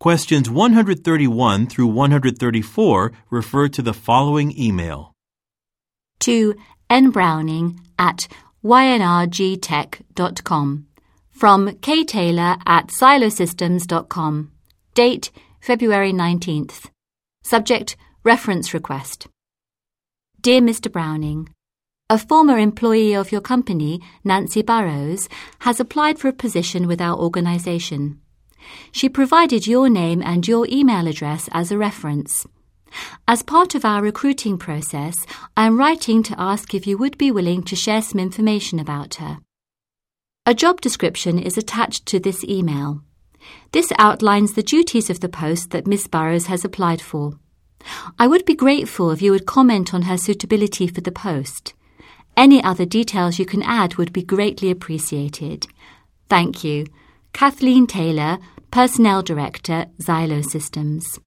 Questions 131 through 134 refer to the following email. to nbrowning at ynrgtech.com from ktaylor at silosystems.com. Date February 19th. Subject Reference Request. Dear Mr. Browning, a former employee of your company, Nancy Burrows, has applied for a position with our organisation. She provided your name and your email address as a reference. As part of our recruiting process, I am writing to ask if you would be willing to share some information about her. A job description is attached to this email. This outlines the duties of the post that Miss Burrows has applied for. I would be grateful if you would comment on her suitability for the post. Any other details you can add would be greatly appreciated. Thank you. Kathleen Taylor, Personnel Director, Xylo Systems.